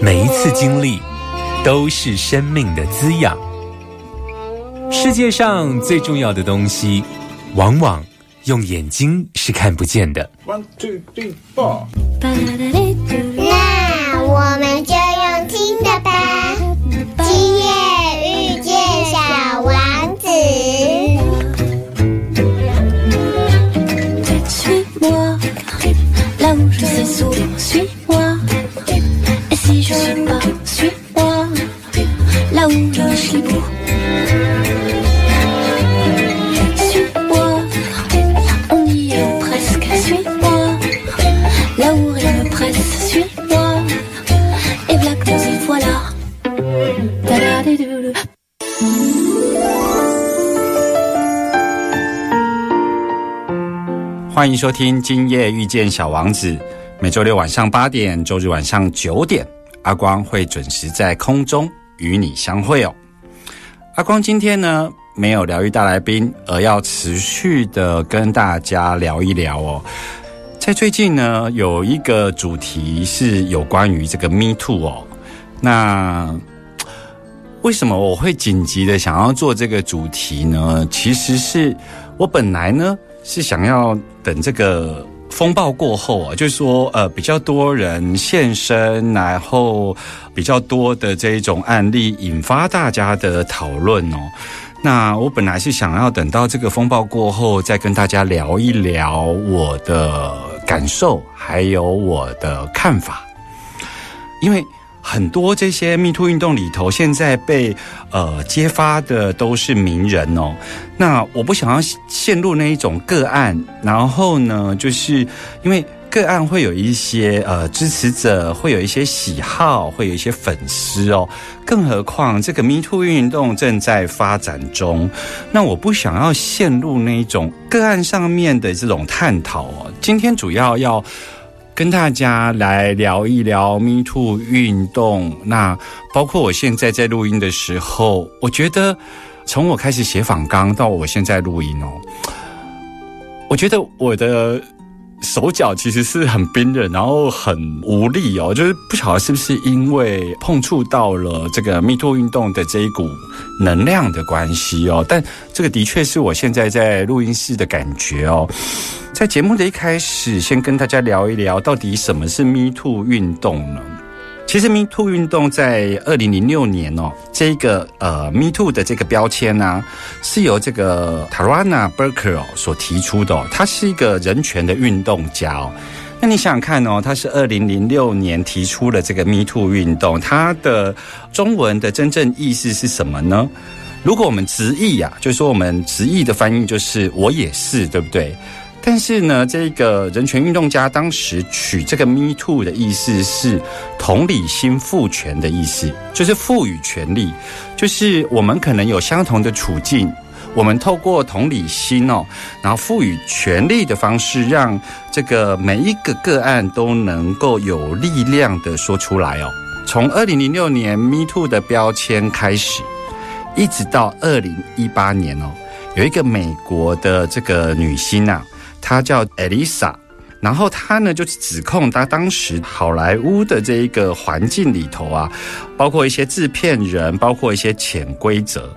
每一次经历都是生命的滋养。世界上最重要的东西，往往用眼睛是看不见的。One two three four。那我们就欢迎收听《今夜遇见小王子》，每周六晚上八点，周日晚上九点，阿光会准时在空中与你相会哦。阿光今天呢没有疗愈大来宾，而要持续的跟大家聊一聊哦。在最近呢，有一个主题是有关于这个 Me Too 哦。那为什么我会紧急的想要做这个主题呢？其实是我本来呢。是想要等这个风暴过后啊，就是说，呃，比较多人现身，然后比较多的这一种案例引发大家的讨论哦。那我本来是想要等到这个风暴过后，再跟大家聊一聊我的感受，还有我的看法，因为。很多这些 Me Too 运动里头，现在被呃揭发的都是名人哦。那我不想要陷入那一种个案，然后呢，就是因为个案会有一些呃支持者，会有一些喜好，会有一些粉丝哦。更何况这个 Me Too 运动正在发展中，那我不想要陷入那一种个案上面的这种探讨哦。今天主要要。跟大家来聊一聊 Me Too 运动，那包括我现在在录音的时候，我觉得从我开始写访纲到我现在录音哦，我觉得我的。手脚其实是很冰冷，然后很无力哦，就是不晓得是不是因为碰触到了这个 Me Too 运动的这一股能量的关系哦，但这个的确是我现在在录音室的感觉哦。在节目的一开始，先跟大家聊一聊，到底什么是 Me Too 运动呢？其实 Me Too 运动在二零零六年哦，这个呃 Me Too 的这个标签呢，是由这个 Tarana Burke 所提出的。他是一个人权的运动家哦。那你想想看哦，他是二零零六年提出了这个 Me Too 运动，它的中文的真正意思是什么呢？如果我们直译呀，就是说我们直译的翻译就是我也是，对不对？但是呢，这个人权运动家当时取这个 “me too” 的意思是同理心赋权的意思，就是赋予权利，就是我们可能有相同的处境，我们透过同理心哦，然后赋予权利的方式，让这个每一个个案都能够有力量的说出来哦。从二零零六年 “me too” 的标签开始，一直到二零一八年哦，有一个美国的这个女星啊。她叫 Elisa，然后她呢就指控她当时好莱坞的这一个环境里头啊，包括一些制片人，包括一些潜规则，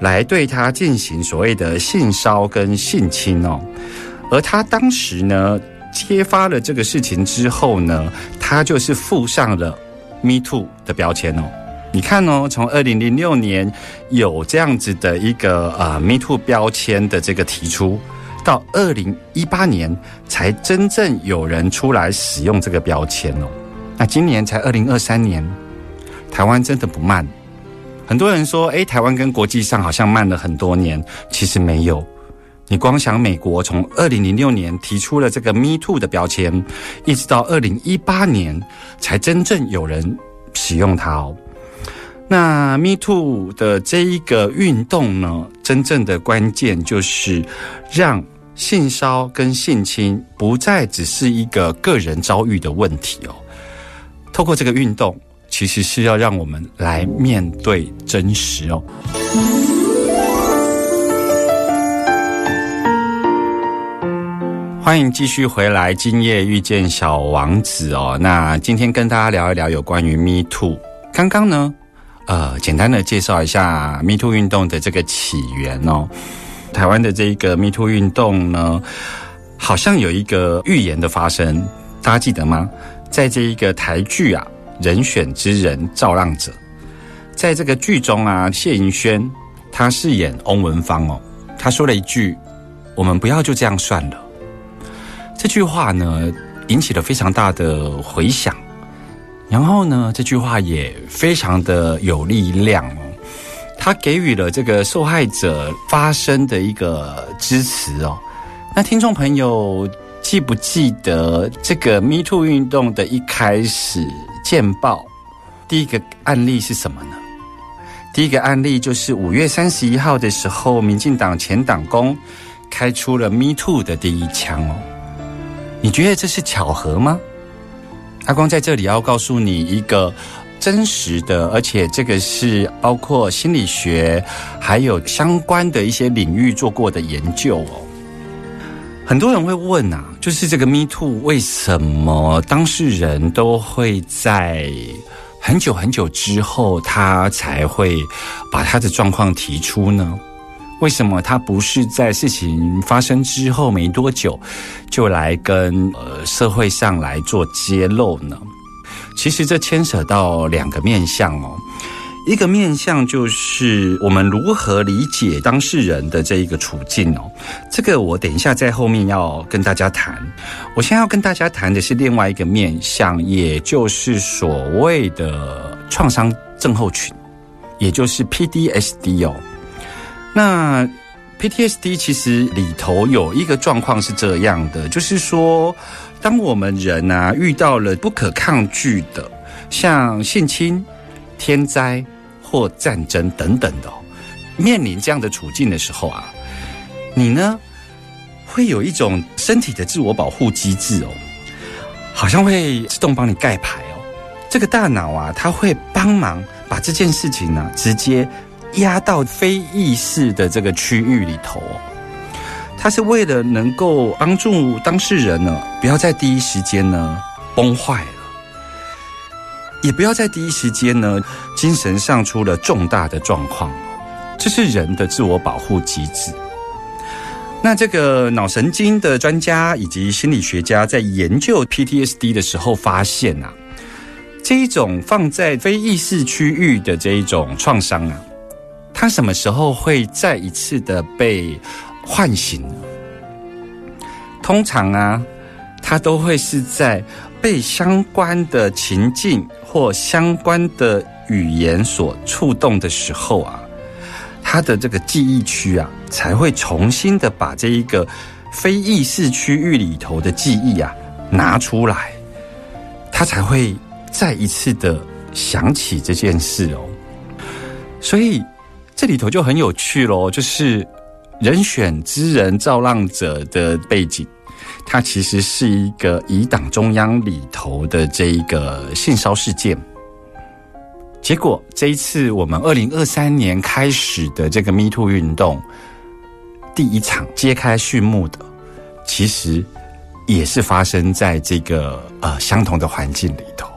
来对她进行所谓的性骚跟性侵哦。而她当时呢揭发了这个事情之后呢，她就是附上了 Me Too 的标签哦。你看哦，从二零零六年有这样子的一个呃 Me Too 标签的这个提出。到二零一八年才真正有人出来使用这个标签哦。那今年才二零二三年，台湾真的不慢。很多人说，诶，台湾跟国际上好像慢了很多年，其实没有。你光想美国从二零零六年提出了这个 “Me Too” 的标签，一直到二零一八年才真正有人使用它哦。那 “Me Too” 的这一个运动呢，真正的关键就是让性骚跟性侵不再只是一个个人遭遇的问题哦。透过这个运动，其实是要让我们来面对真实哦。欢迎继续回来，今夜遇见小王子哦。那今天跟大家聊一聊有关于 Me Too。刚刚呢，呃，简单的介绍一下 Me Too 运动的这个起源哦。台湾的这一个 Me Too 运动呢，好像有一个预言的发生，大家记得吗？在这一个台剧啊，《人选之人造浪者》，在这个剧中啊，谢盈萱她饰演翁文芳哦，她说了一句：“我们不要就这样算了。”这句话呢，引起了非常大的回响，然后呢，这句话也非常的有力量哦，他给予了这个受害者发声的一个支持哦。那听众朋友记不记得这个 Me Too 运动的一开始见报第一个案例是什么呢？第一个案例就是五月三十一号的时候，民进党前党工开出了 Me Too 的第一枪哦。你觉得这是巧合吗？阿光在这里要告诉你一个真实的，而且这个是包括心理学还有相关的一些领域做过的研究哦。很多人会问啊，就是这个 Me Too 为什么当事人都会在很久很久之后，他才会把他的状况提出呢？为什么他不是在事情发生之后没多久就来跟呃社会上来做揭露呢？其实这牵扯到两个面向哦，一个面向就是我们如何理解当事人的这一个处境哦，这个我等一下在后面要跟大家谈。我现在要跟大家谈的是另外一个面向，也就是所谓的创伤症候群，也就是 PDSD 哦。那 PTSD 其实里头有一个状况是这样的，就是说，当我们人啊遇到了不可抗拒的，像性侵、天灾或战争等等的，面临这样的处境的时候啊，你呢会有一种身体的自我保护机制哦，好像会自动帮你盖牌哦，这个大脑啊，它会帮忙把这件事情呢直接。压到非意识的这个区域里头，哦它是为了能够帮助当事人呢，不要在第一时间呢崩坏了，也不要在第一时间呢精神上出了重大的状况，这是人的自我保护机制。那这个脑神经的专家以及心理学家在研究 PTSD 的时候发现啊，这一种放在非意识区域的这一种创伤啊。他什么时候会再一次的被唤醒？通常啊，他都会是在被相关的情境或相关的语言所触动的时候啊，他的这个记忆区啊，才会重新的把这一个非意识区域里头的记忆啊拿出来，他才会再一次的想起这件事哦，所以。这里头就很有趣喽，就是人选之人造浪者的背景，它其实是一个以党中央里头的这一个性骚事件。结果这一次我们二零二三年开始的这个 Me Too 运动，第一场揭开序幕的，其实也是发生在这个呃相同的环境里头。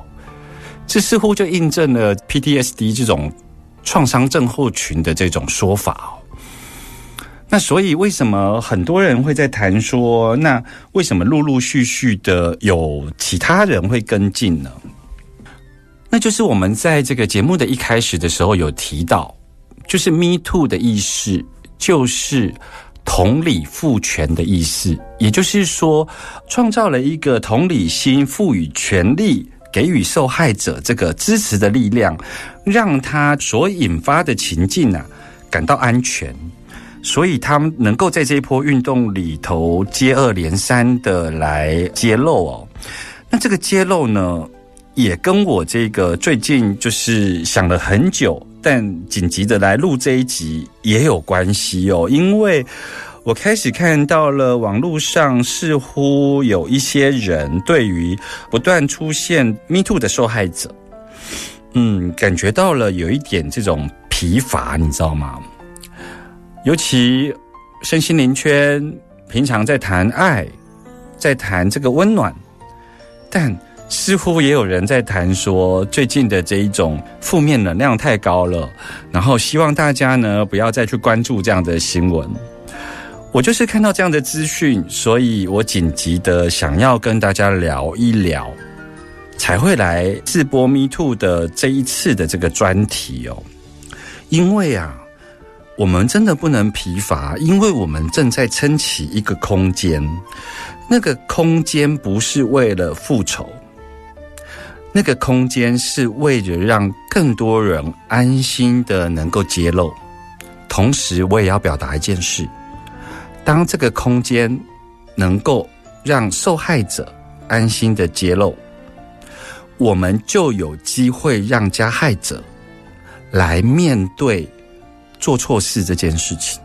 这似乎就印证了 PTSD 这种。创伤症候群的这种说法哦，那所以为什么很多人会在谈说，那为什么陆陆续续的有其他人会跟进呢？那就是我们在这个节目的一开始的时候有提到，就是 Me Too 的意识，就是同理赋权的意思，也就是说，创造了一个同理心，赋予权利，给予受害者这个支持的力量，让他所引发的情境啊感到安全，所以他们能够在这一波运动里头接二连三的来揭露哦。那这个揭露呢，也跟我这个最近就是想了很久。但紧急的来录这一集也有关系哦，因为我开始看到了网络上似乎有一些人对于不断出现 Me Too 的受害者，嗯，感觉到了有一点这种疲乏，你知道吗？尤其身心灵圈平常在谈爱，在谈这个温暖，但。似乎也有人在谈说，最近的这一种负面能量太高了，然后希望大家呢不要再去关注这样的新闻。我就是看到这样的资讯，所以我紧急的想要跟大家聊一聊，才会来自播 Me Too 的这一次的这个专题哦。因为啊，我们真的不能疲乏，因为我们正在撑起一个空间，那个空间不是为了复仇。那个空间是为了让更多人安心的能够揭露，同时我也要表达一件事：当这个空间能够让受害者安心的揭露，我们就有机会让加害者来面对做错事这件事情。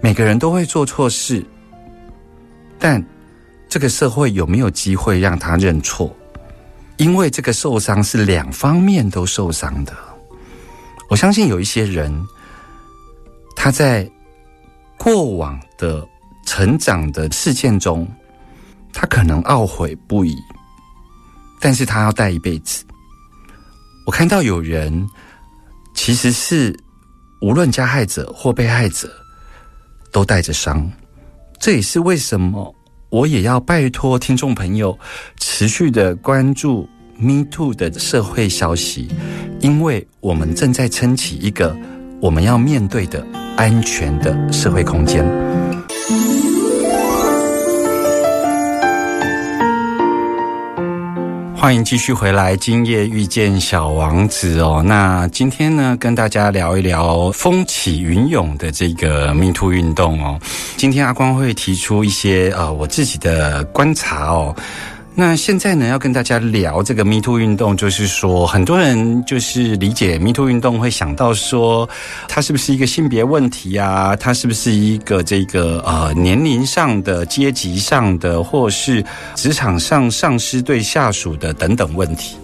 每个人都会做错事，但这个社会有没有机会让他认错？因为这个受伤是两方面都受伤的，我相信有一些人，他在过往的成长的事件中，他可能懊悔不已，但是他要带一辈子。我看到有人其实是无论加害者或被害者都带着伤，这也是为什么。我也要拜托听众朋友持续的关注 Me Too 的社会消息，因为我们正在撑起一个我们要面对的安全的社会空间。欢迎继续回来，今夜遇见小王子哦。那今天呢，跟大家聊一聊风起云涌的这个 Me Too 运动哦。今天阿光会提出一些呃我自己的观察哦。那现在呢，要跟大家聊这个 Me Too 运动，就是说，很多人就是理解 Me Too 运动，会想到说，它是不是一个性别问题啊？它是不是一个这个呃年龄上的、阶级上的，或是职场上上司对下属的等等问题？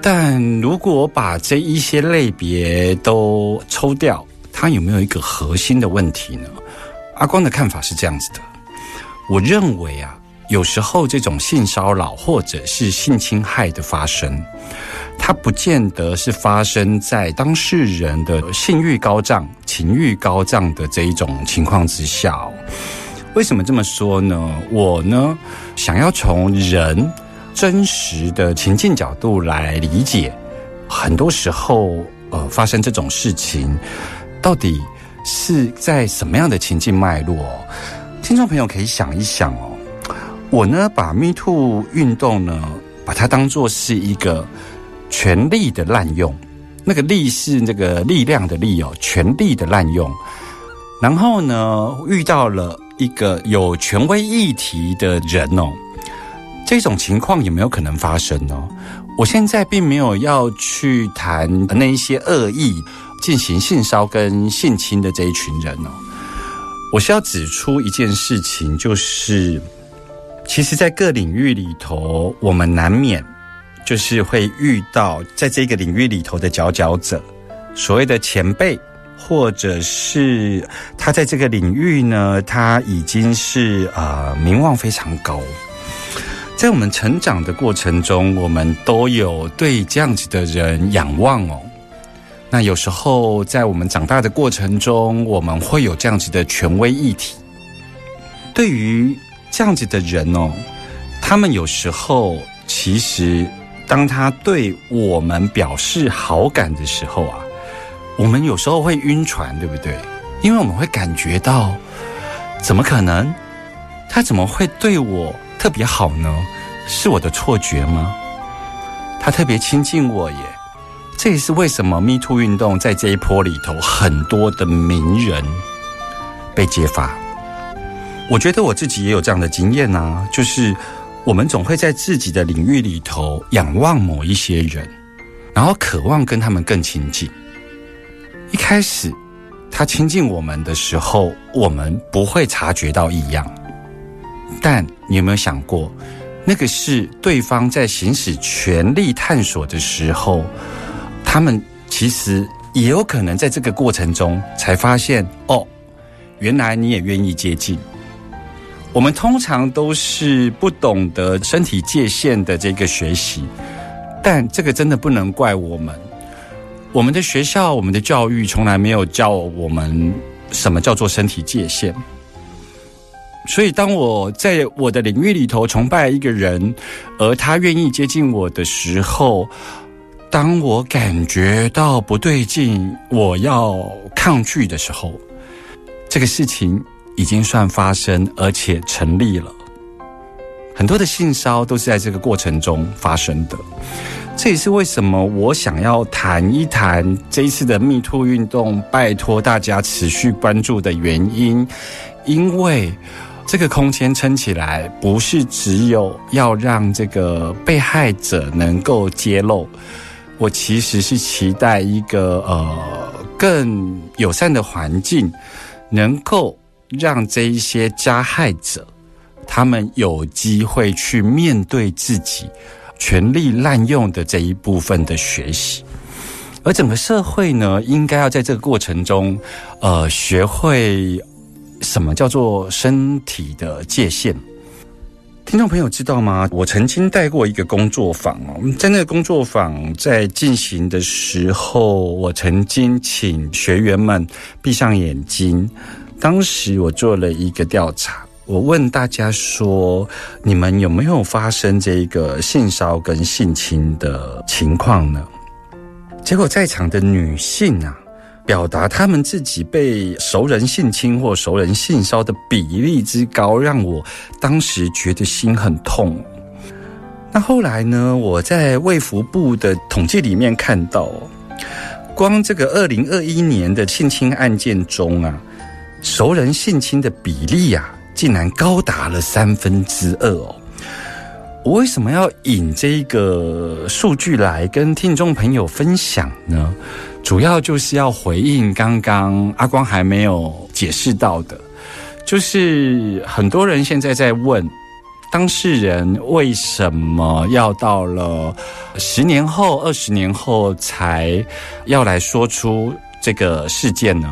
但如果把这一些类别都抽掉，它有没有一个核心的问题呢？阿光的看法是这样子的，我认为啊。有时候，这种性骚扰或者是性侵害的发生，它不见得是发生在当事人的性欲高涨、情欲高涨的这一种情况之下。为什么这么说呢？我呢，想要从人真实的情境角度来理解，很多时候，呃，发生这种事情，到底是在什么样的情境脉络？听众朋友可以想一想哦。我呢，把 Me Too 运动呢，把它当做是一个权力的滥用，那个力是那个力量的力哦，权力的滥用。然后呢，遇到了一个有权威议题的人哦，这种情况有没有可能发生呢？我现在并没有要去谈那一些恶意进行性骚跟性侵的这一群人哦，我是要指出一件事情，就是。其实，在各领域里头，我们难免就是会遇到在这个领域里头的佼佼者，所谓的前辈，或者是他在这个领域呢，他已经是呃名望非常高。在我们成长的过程中，我们都有对这样子的人仰望哦。那有时候在我们长大的过程中，我们会有这样子的权威议题，对于。这样子的人哦，他们有时候其实，当他对我们表示好感的时候啊，我们有时候会晕船，对不对？因为我们会感觉到，怎么可能？他怎么会对我特别好呢？是我的错觉吗？他特别亲近我耶，这也是为什么 Me Too 运动在这一波里头，很多的名人被揭发。我觉得我自己也有这样的经验呐，就是我们总会在自己的领域里头仰望某一些人，然后渴望跟他们更亲近。一开始他亲近我们的时候，我们不会察觉到异样。但你有没有想过，那个是对方在行使权力探索的时候，他们其实也有可能在这个过程中才发现，哦，原来你也愿意接近。我们通常都是不懂得身体界限的这个学习，但这个真的不能怪我们。我们的学校、我们的教育从来没有教我们什么叫做身体界限。所以，当我在我的领域里头崇拜一个人，而他愿意接近我的时候，当我感觉到不对劲，我要抗拒的时候，这个事情已经算发生，而且成立了。很多的性骚都是在这个过程中发生的。这也是为什么我想要谈一谈这一次的密兔运动，拜托大家持续关注的原因，因为这个空间撑起来，不是只有要让这个被害者能够揭露，我其实是期待一个呃更友善的环境，能够让这一些加害者，他们有机会去面对自己。权力滥用的这一部分的学习，而整个社会呢，应该要在这个过程中，呃，学会什么叫做身体的界限。听众朋友知道吗？我曾经带过一个工作坊哦，在那个工作坊在进行的时候，我曾经请学员们闭上眼睛，当时我做了一个调查。我问大家说：你们有没有发生这个性骚跟性侵的情况呢？结果在场的女性啊，表达他们自己被熟人性侵或熟人性骚的比例之高，让我当时觉得心很痛。那后来呢？我在卫福部的统计里面看到，光这个二零二一年的性侵案件中啊，熟人性侵的比例啊。竟然高达了三分之二哦！我为什么要引这个数据来跟听众朋友分享呢？主要就是要回应刚刚阿光还没有解释到的，就是很多人现在在问当事人为什么要到了十年后、二十年后才要来说出这个事件呢？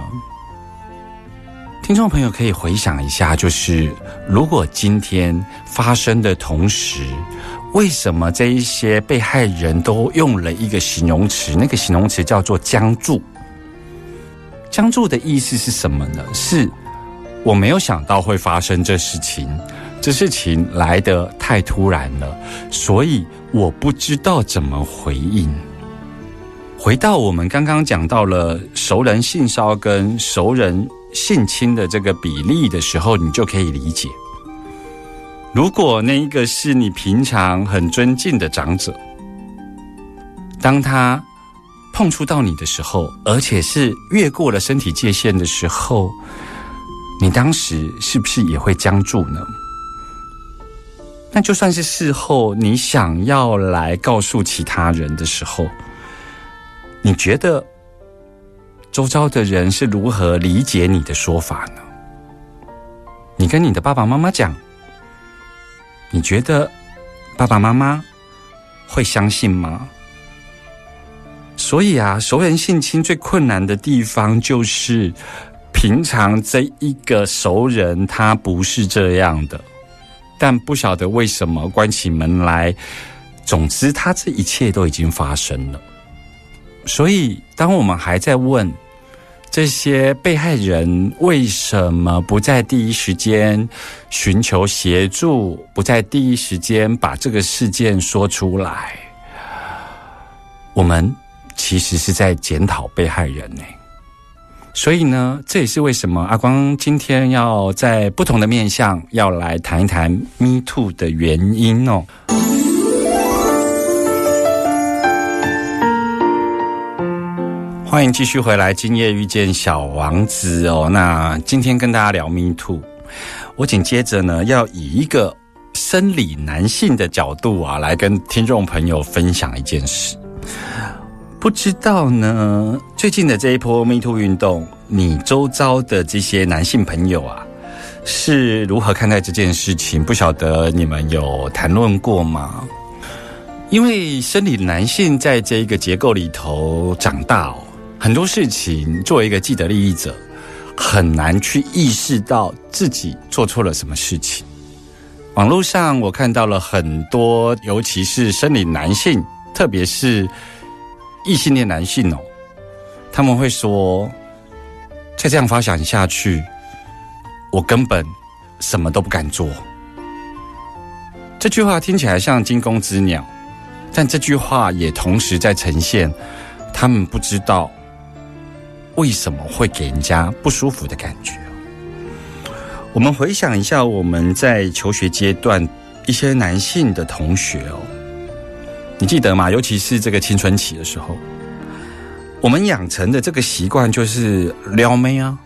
听众朋友可以回想一下，就是如果今天发生的同时，为什么这一些被害人都用了一个形容词？那个形容词叫做“僵住”。僵住的意思是什么呢？是我没有想到会发生这事情，这事情来得太突然了，所以我不知道怎么回应。回到我们刚刚讲到了熟人性骚跟熟人。性侵的这个比例的时候，你就可以理解。如果那一个是你平常很尊敬的长者，当他碰触到你的时候，而且是越过了身体界限的时候，你当时是不是也会僵住呢？那就算是事后你想要来告诉其他人的时候，你觉得？周遭的人是如何理解你的说法呢？你跟你的爸爸妈妈讲，你觉得爸爸妈妈会相信吗？所以啊，熟人性侵最困难的地方就是，平常这一个熟人他不是这样的，但不晓得为什么关起门来，总之他这一切都已经发生了。所以，当我们还在问这些被害人为什么不在第一时间寻求协助，不在第一时间把这个事件说出来，我们其实是在检讨被害人呢。所以呢，这也是为什么阿光今天要在不同的面向要来谈一谈 Me Too 的原因哦。欢迎继续回来，今夜遇见小王子哦。那今天跟大家聊 Me Too，我紧接着呢要以一个生理男性的角度啊，来跟听众朋友分享一件事。不知道呢，最近的这一波 Me Too 运动，你周遭的这些男性朋友啊，是如何看待这件事情？不晓得你们有谈论过吗？因为生理男性在这一个结构里头长大哦。很多事情，作为一个既得利益者，很难去意识到自己做错了什么事情。网络上我看到了很多，尤其是生理男性，特别是异性恋男性哦，他们会说：“再这样发展下去，我根本什么都不敢做。”这句话听起来像惊弓之鸟，但这句话也同时在呈现他们不知道。为什么会给人家不舒服的感觉？我们回想一下，我们在求学阶段一些男性的同学哦，你记得吗？尤其是这个青春期的时候，我们养成的这个习惯就是撩妹啊，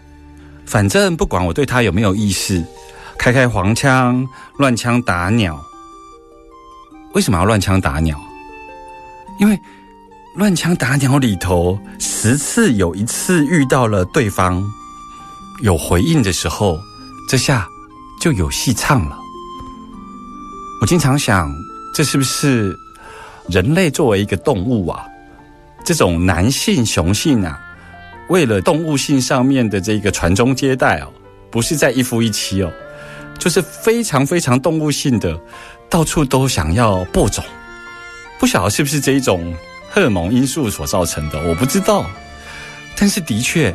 反正不管我对他有没有意思，开开黄腔、乱枪打鸟。为什么要乱枪打鸟？因为。乱枪打鸟里头，十次有一次遇到了对方有回应的时候，这下就有戏唱了。我经常想，这是不是人类作为一个动物啊，这种男性雄性啊，为了动物性上面的这个传宗接代哦，不是在一夫一妻哦，就是非常非常动物性的，到处都想要播种。不晓得是不是这一种。荷尔蒙因素所造成的，我不知道。但是的确，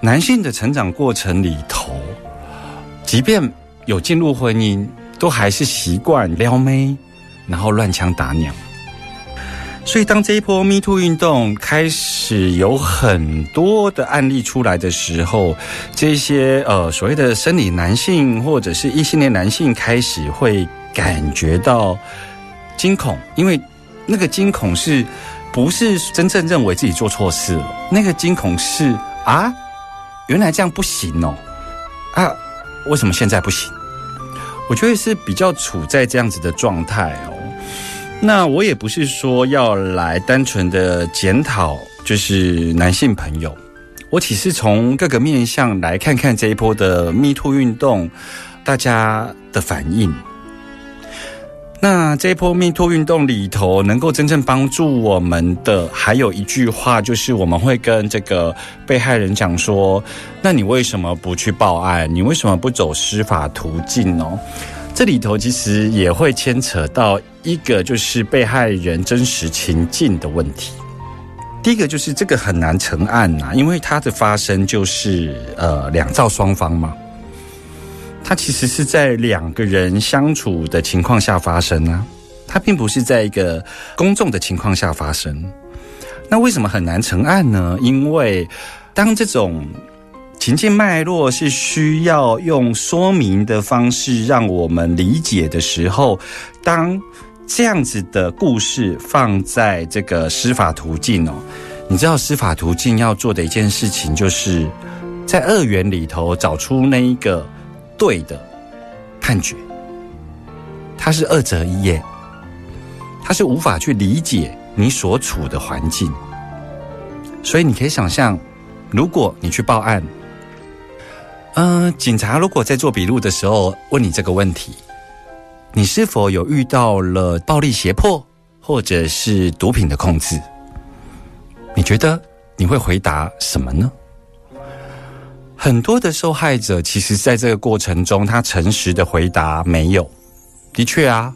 男性的成长过程里头，即便有进入婚姻，都还是习惯撩妹，然后乱枪打鸟。所以，当这一波 Me Too 运动开始有很多的案例出来的时候，这些呃所谓的生理男性或者是异性恋男性开始会感觉到惊恐，因为。那个惊恐是，不是真正认为自己做错事了？那个惊恐是啊，原来这样不行哦，啊，为什么现在不行？我觉得是比较处在这样子的状态哦。那我也不是说要来单纯的检讨，就是男性朋友，我只是从各个面向来看看这一波的 Me Too 运动，大家的反应。那这一波 Me Too 运动里头，能够真正帮助我们的，还有一句话，就是我们会跟这个被害人讲说：“那你为什么不去报案？你为什么不走司法途径呢？”这里头其实也会牵扯到一个，就是被害人真实情境的问题。第一个就是这个很难成案呐，因为它的发生就是呃两造双方嘛。它其实是在两个人相处的情况下发生呢，它并不是在一个公众的情况下发生。那为什么很难成案呢？因为当这种情境脉络是需要用说明的方式让我们理解的时候，当这样子的故事放在这个司法途径哦，你知道司法途径要做的一件事情，就是在二元里头找出那一个。对的判决，他是二择一耶，他是无法去理解你所处的环境，所以你可以想象，如果你去报案，嗯，警察如果在做笔录的时候问你这个问题，你是否有遇到了暴力胁迫或者是毒品的控制？你觉得你会回答什么呢？很多的受害者，其实在这个过程中，他诚实的回答没有。的确啊，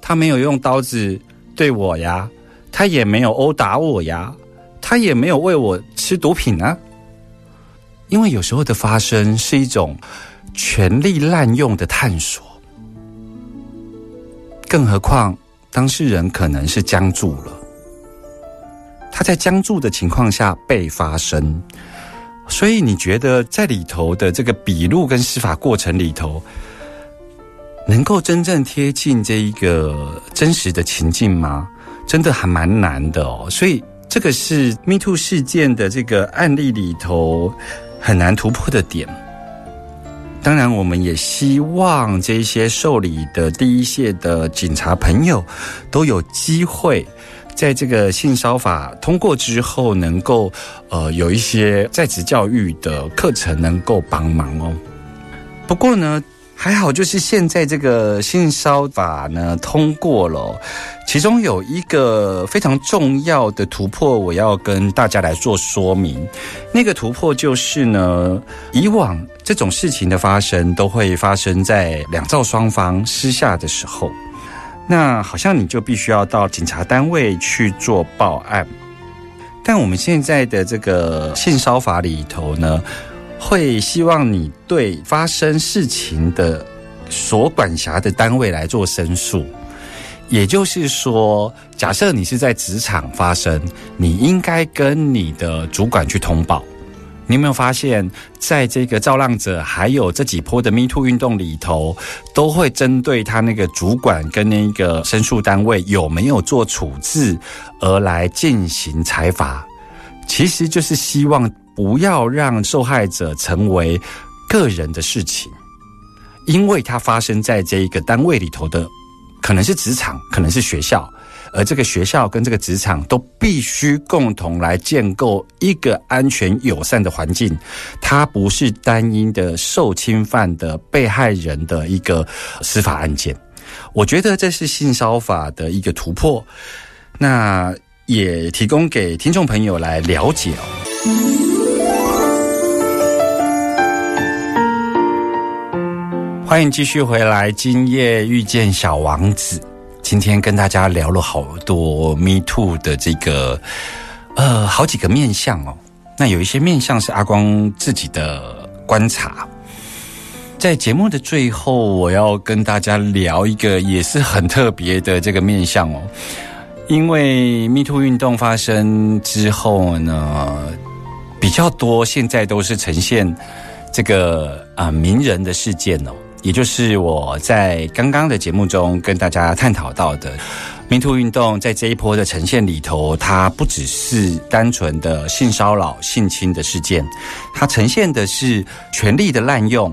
他没有用刀子对我呀，他也没有殴打我呀，他也没有喂我吃毒品啊。因为有时候的发生是一种权力滥用的探索，更何况当事人可能是僵住了，他在僵住的情况下被发生。所以你觉得在里头的这个笔录跟司法过程里头，能够真正贴近这一个真实的情境吗？真的还蛮难的哦。所以这个是 Me Too 事件的这个案例里头很难突破的点。当然，我们也希望这些受理的第一线的警察朋友都有机会。在这个性骚法通过之后，能够呃有一些在职教育的课程能够帮忙哦。不过呢，还好就是现在这个性骚法呢通过了，其中有一个非常重要的突破，我要跟大家来做说明。那个突破就是呢，以往这种事情的发生都会发生在两造双方私下的时候。那好像你就必须要到警察单位去做报案，但我们现在的这个性骚法里头呢，会希望你对发生事情的所管辖的单位来做申诉。也就是说，假设你是在职场发生，你应该跟你的主管去通报。你有没有发现，在这个造浪者还有这几波的 Me Too 运动里头，都会针对他那个主管跟那个申诉单位有没有做处置而来进行裁罚？其实就是希望不要让受害者成为个人的事情，因为它发生在这一个单位里头的，可能是职场，可能是学校。而这个学校跟这个职场都必须共同来建构一个安全友善的环境，它不是单一的受侵犯的被害人的一个司法案件。我觉得这是性骚法的一个突破，那也提供给听众朋友来了解哦。欢迎继续回来，今夜遇见小王子。今天跟大家聊了好多 Me Too 的这个呃好几个面相哦，那有一些面相是阿光自己的观察，在节目的最后，我要跟大家聊一个也是很特别的这个面相哦，因为 Me Too 运动发生之后呢，比较多现在都是呈现这个啊名人的事件哦。也就是我在刚刚的节目中跟大家探讨到的民徒运动，在这一波的呈现里头，它不只是单纯的性骚扰、性侵的事件，它呈现的是权力的滥用，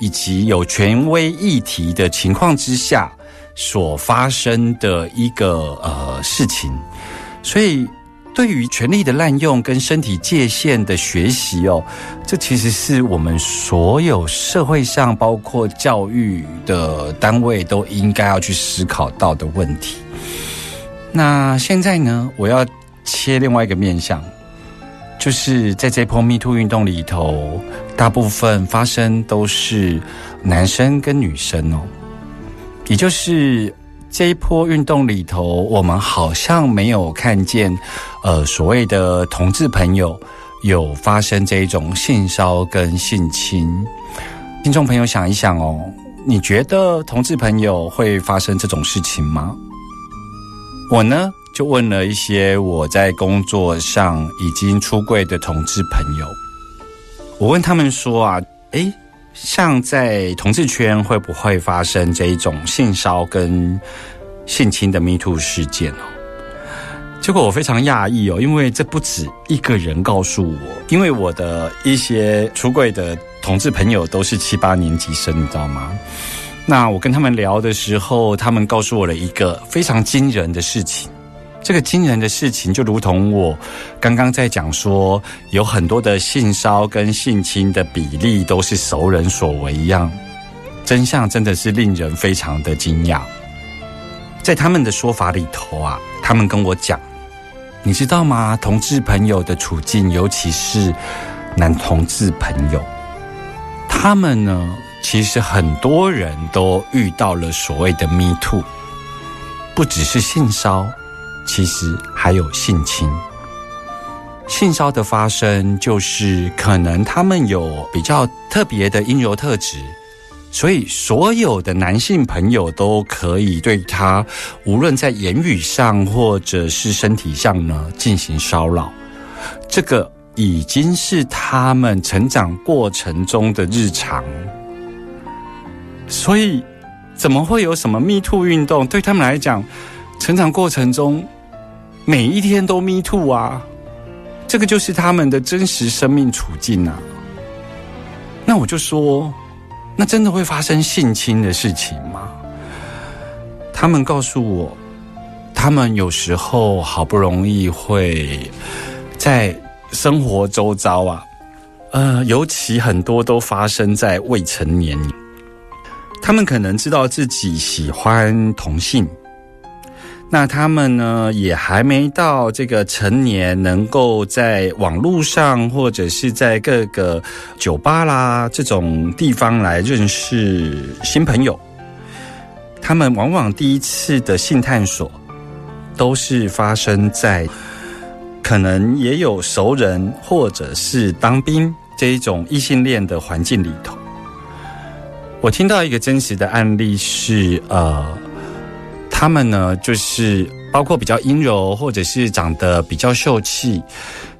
以及有权威议题的情况之下所发生的一个呃事情，所以。对于权力的滥用跟身体界限的学习哦，这其实是我们所有社会上包括教育的单位都应该要去思考到的问题。那现在呢，我要切另外一个面向，就是在这波 Me Too 运动里头，大部分发生都是男生跟女生哦，也就是。这一波运动里头，我们好像没有看见，呃，所谓的同志朋友有发生这种性骚跟性侵。听众朋友想一想哦，你觉得同志朋友会发生这种事情吗？我呢，就问了一些我在工作上已经出柜的同志朋友，我问他们说啊，诶。像在同志圈会不会发生这一种性骚跟性侵的 Me Too 事件哦？结果我非常讶异哦，因为这不止一个人告诉我，因为我的一些出柜的同志朋友都是七八年级生，你知道吗？那我跟他们聊的时候，他们告诉我了一个非常惊人的事情。这个惊人的事情，就如同我刚刚在讲说，有很多的性骚跟性侵的比例都是熟人所为一样，真相真的是令人非常的惊讶。在他们的说法里头啊，他们跟我讲，你知道吗？同志朋友的处境，尤其是男同志朋友，他们呢，其实很多人都遇到了所谓的 “me too”，不只是性骚其实还有性侵、性骚的发生，就是可能他们有比较特别的阴柔特质，所以所有的男性朋友都可以对他，无论在言语上或者是身体上呢进行骚扰。这个已经是他们成长过程中的日常，所以怎么会有什么 Me Too 运动？对他们来讲，成长过程中每一天都 Me Too 啊，这个就是他们的真实生命处境啊。那我就说，那真的会发生性侵的事情吗？他们告诉我，他们有时候好不容易会在生活周遭啊，呃，尤其很多都发生在未成年。他们可能知道自己喜欢同性，那他们呢也还没到这个成年，能够在网络上或者是在各个酒吧啦这种地方来认识新朋友。他们往往第一次的性探索，都是发生在可能也有熟人或者是当兵这一种异性恋的环境里头。我听到一个真实的案例是，呃，他们呢就是包括比较阴柔或者是长得比较秀气，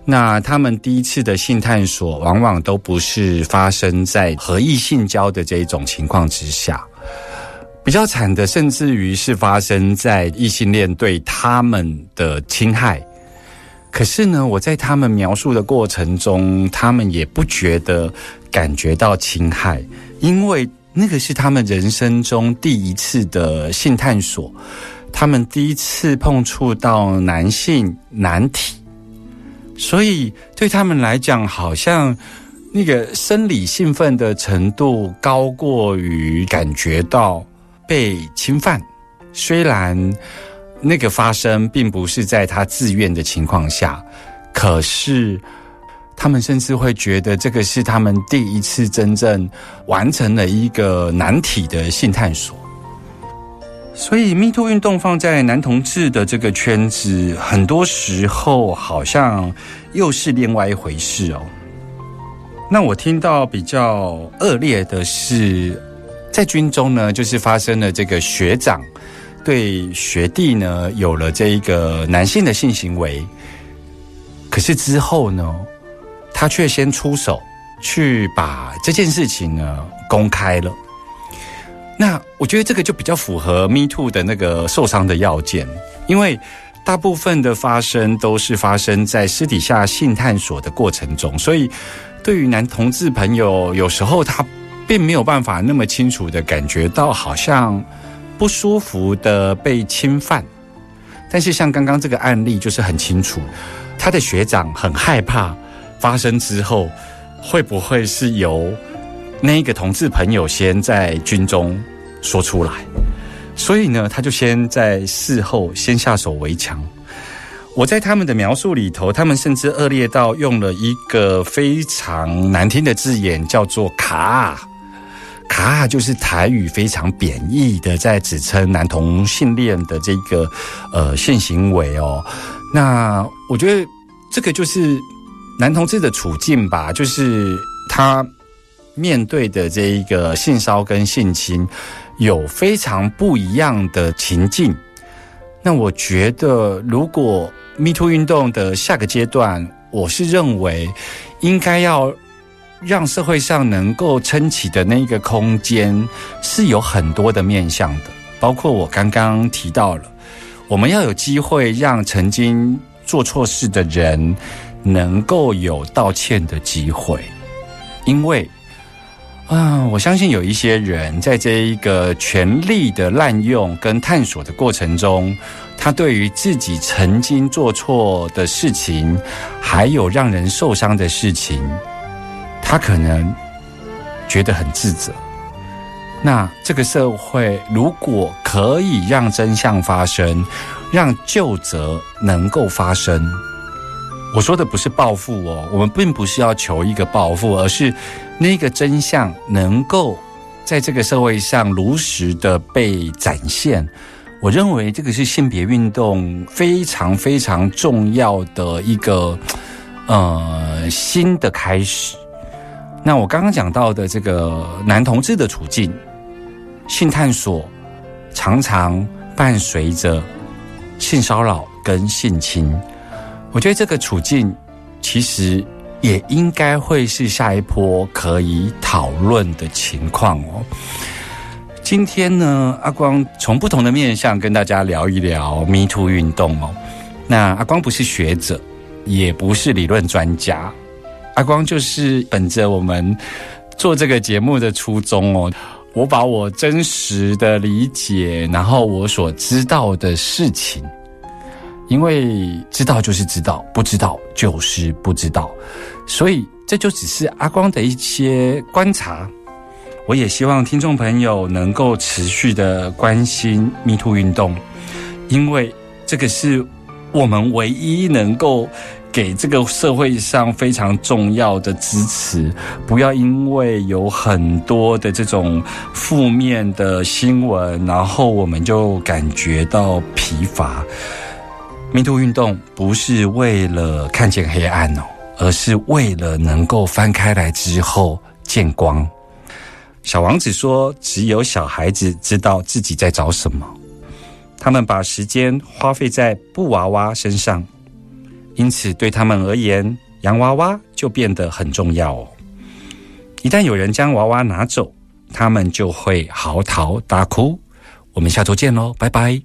那他们第一次的性探索，往往都不是发生在和异性交的这一种情况之下。比较惨的，甚至于是发生在异性恋对他们的侵害。可是呢，我在他们描述的过程中，他们也不觉得感觉到侵害，因为那个是他们人生中第一次的性探索，他们第一次碰触到男性难题，所以对他们来讲，好像那个生理兴奋的程度高过于感觉到。被侵犯，虽然那个发生并不是在他自愿的情况下，可是他们甚至会觉得这个是他们第一次真正完成了一个难题的性探索。所以，Me Too 运动放在男同志的这个圈子，很多时候好像又是另外一回事哦。那我听到比较恶劣的是。在军中呢，就是发生了这个学长对学弟呢有了这一个男性的性行为，可是之后呢，他却先出手去把这件事情呢公开了。那我觉得这个就比较符合 Me Too 的那个受伤的要件，因为大部分的发生都是发生在私底下性探索的过程中，所以对于男同志朋友，有时候他。并没有办法那么清楚的感觉到好像不舒服的被侵犯，但是像刚刚这个案例就是很清楚，他的学长很害怕发生之后会不会是由那个同志朋友先在军中说出来，所以呢，他就先在事后先下手为强。我在他们的描述里头，他们甚至恶劣到用了一个非常难听的字眼，叫做“卡”。卡就是台语非常贬义的，在指称男同性恋的这个呃性行为哦。那我觉得这个就是男同志的处境吧，就是他面对的这一个性骚跟性侵有非常不一样的情境。那我觉得，如果 Me Too 运动的下个阶段，我是认为应该要。让社会上能够撑起的那个空间是有很多的面向的，包括我刚刚提到了，我们要有机会让曾经做错事的人能够有道歉的机会，因为啊，我相信有一些人在这一个权力的滥用跟探索的过程中，他对于自己曾经做错的事情，还有让人受伤的事情。他可能觉得很自责。那这个社会如果可以让真相发生，让旧责能够发生，我说的不是报复哦，我们并不是要求一个报复，而是那个真相能够在这个社会上如实的被展现。我认为这个是性别运动非常非常重要的一个呃新的开始。那我刚刚讲到的这个男同志的处境，性探索常常伴随着性骚扰跟性侵，我觉得这个处境其实也应该会是下一波可以讨论的情况哦。今天呢，阿光从不同的面向跟大家聊一聊 Me Too 运动哦。那阿光不是学者，也不是理论专家，阿光就是本着我们做这个节目的初衷哦，我把我真实的理解，然后我所知道的事情，因为知道就是知道，不知道就是不知道，所以这就只是阿光的一些观察。我也希望听众朋友能够持续的关心 Me Too 运动，因为这个是我们唯一能够给这个社会上非常重要的支持。不要因为有很多的这种负面的新闻，然后我们就感觉到疲乏。Me Too 运动不是为了看见黑暗哦，而是为了能够翻开来之后见光。小王子说：“只有小孩子知道自己在找什么。他们把时间花费在布娃娃身上，因此对他们而言，洋娃娃就变得很重要哦。一旦有人将娃娃拿走，他们就会嚎啕大哭。我们下周见喽，拜拜。”